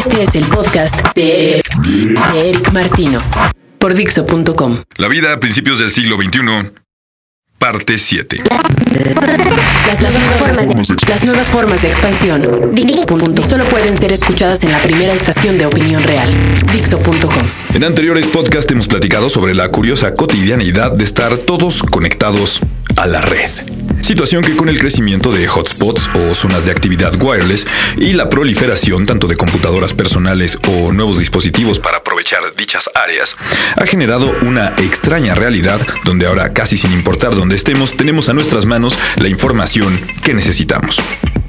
Este es el podcast de Eric Martino por Dixo.com. La vida a principios del siglo XXI, parte 7. Las, las nuevas formas de, las nuevas formas de expansión Punto. solo pueden ser escuchadas en la primera estación de opinión real, Dixo.com. En anteriores podcasts hemos platicado sobre la curiosa cotidianidad de estar todos conectados a la red. Situación que con el crecimiento de hotspots o zonas de actividad wireless y la proliferación tanto de computadoras personales o nuevos dispositivos para aprovechar dichas áreas, ha generado una extraña realidad donde ahora casi sin importar dónde estemos tenemos a nuestras manos la información que necesitamos.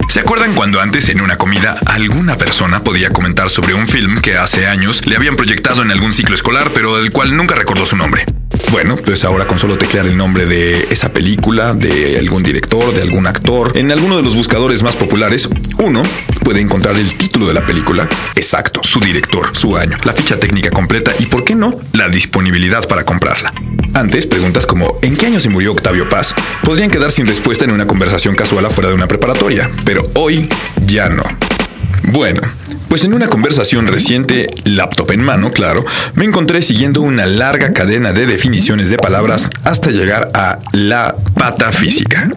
¿Se acuerdan cuando antes en una comida alguna persona podía comentar sobre un film que hace años le habían proyectado en algún ciclo escolar pero del cual nunca recordó su nombre? Bueno, pues ahora con solo teclear el nombre de esa película, de algún director, de algún actor, en alguno de los buscadores más populares, uno puede encontrar el título de la película, exacto, su director, su año, la ficha técnica completa y, ¿por qué no?, la disponibilidad para comprarla. Antes, preguntas como ¿en qué año se murió Octavio Paz? podrían quedar sin respuesta en una conversación casual afuera de una preparatoria, pero hoy ya no. Bueno, pues en una conversación reciente, laptop en mano, claro, me encontré siguiendo una larga cadena de definiciones de palabras hasta llegar a la patafísica.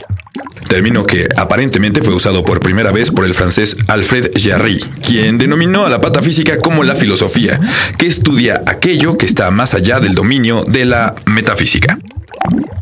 Término que aparentemente fue usado por primera vez por el francés Alfred Jarry, quien denominó a la patafísica como la filosofía, que estudia aquello que está más allá del dominio de la metafísica.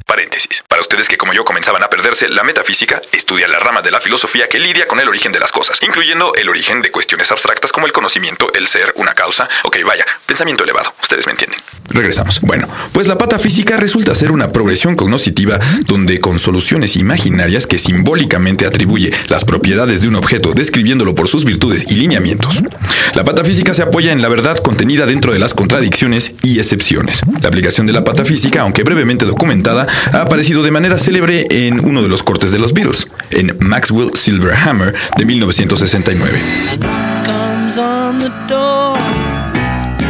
Paréntesis. Ustedes que como yo comenzaban a perderse, la metafísica estudia la rama de la filosofía que lidia con el origen de las cosas, incluyendo el origen de cuestiones abstractas como el conocimiento, el ser, una causa. Ok, vaya, pensamiento elevado. Ustedes me entienden. Regresamos. Bueno, pues la patafísica resulta ser una progresión cognoscitiva donde con soluciones imaginarias que simbólicamente atribuye las propiedades de un objeto describiéndolo por sus virtudes y lineamientos. La patafísica se apoya en la verdad contenida dentro de las contradicciones y excepciones. La aplicación de la patafísica, aunque brevemente documentada, ha aparecido de manera célebre en uno de los cortes de los Beatles, en Maxwell Silverhammer de 1969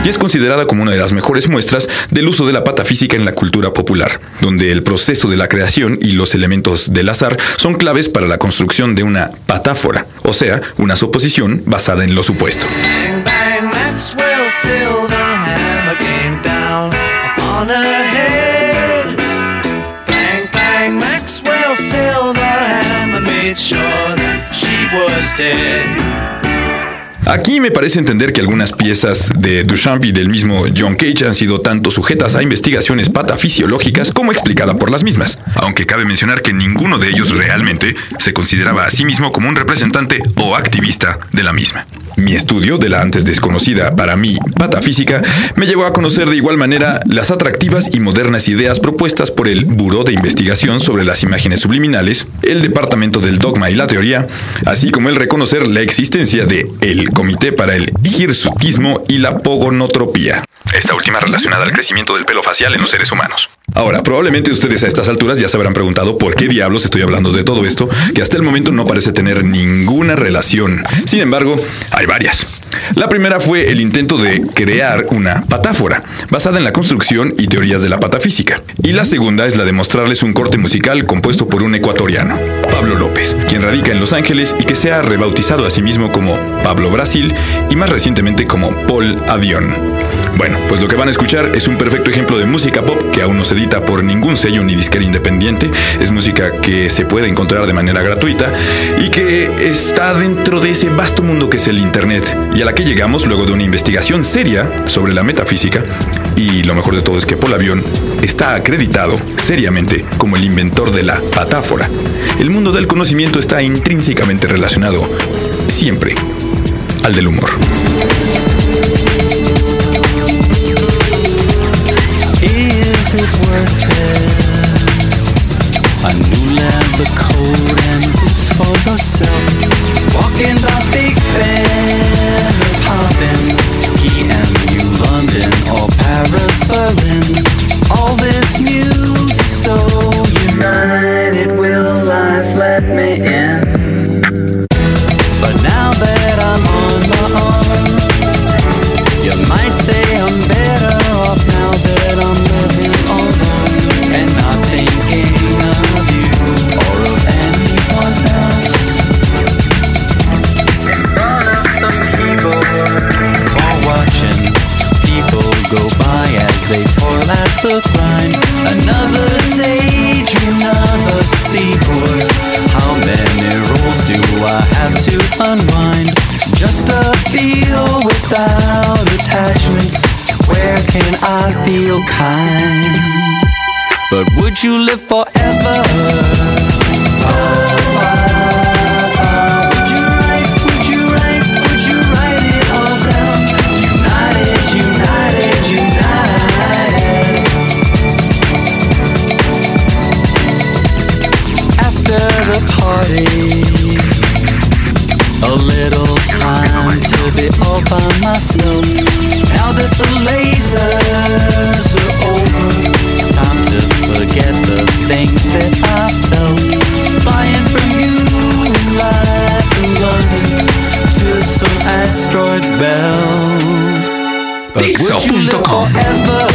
y es considerada como una de las mejores muestras del uso de la patafísica en la cultura popular, donde el proceso de la creación y los elementos del azar son claves para la construcción de una patáfora, o sea, una suposición basada en lo supuesto. was dead. Aquí me parece entender que algunas piezas de Duchamp y del mismo John Cage han sido tanto sujetas a investigaciones patafisiológicas como explicada por las mismas, aunque cabe mencionar que ninguno de ellos realmente se consideraba a sí mismo como un representante o activista de la misma. Mi estudio de la antes desconocida para mí patafísica me llevó a conocer de igual manera las atractivas y modernas ideas propuestas por el Buró de Investigación sobre las Imágenes Subliminales, el Departamento del Dogma y la Teoría, así como el reconocer la existencia de el Comité para el Hirsutismo y la Pogonotropía, esta última relacionada al crecimiento del pelo facial en los seres humanos. Ahora, probablemente ustedes a estas alturas ya se habrán preguntado por qué diablos estoy hablando de todo esto, que hasta el momento no parece tener ninguna relación. Sin embargo, hay varias. La primera fue el intento de crear una patáfora, basada en la construcción y teorías de la patafísica. Y la segunda es la de mostrarles un corte musical compuesto por un ecuatoriano, Pablo López, quien radica en Los Ángeles y que se ha rebautizado a sí mismo como Pablo Brasil y más recientemente como Paul Avión. Bueno, pues lo que van a escuchar es un perfecto ejemplo de música pop que aún no se por ningún sello ni disquera independiente. Es música que se puede encontrar de manera gratuita y que está dentro de ese vasto mundo que es el Internet y a la que llegamos luego de una investigación seria sobre la metafísica. Y lo mejor de todo es que Paul Avión está acreditado seriamente como el inventor de la patáfora. El mundo del conocimiento está intrínsecamente relacionado siempre al del humor. A new leather coat and it's for yourself. Walking by Big Ben, popping, he and London the grind. Another day, another seaboard. How many roles do I have to unwind? Just a feel without attachments. Where can I feel kind? But would you live forever? Would belt. But would you live forever?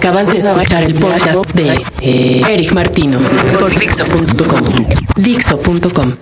Acabas de escuchar el podcast de Eric Martino por Dixo.com. Dixo.com.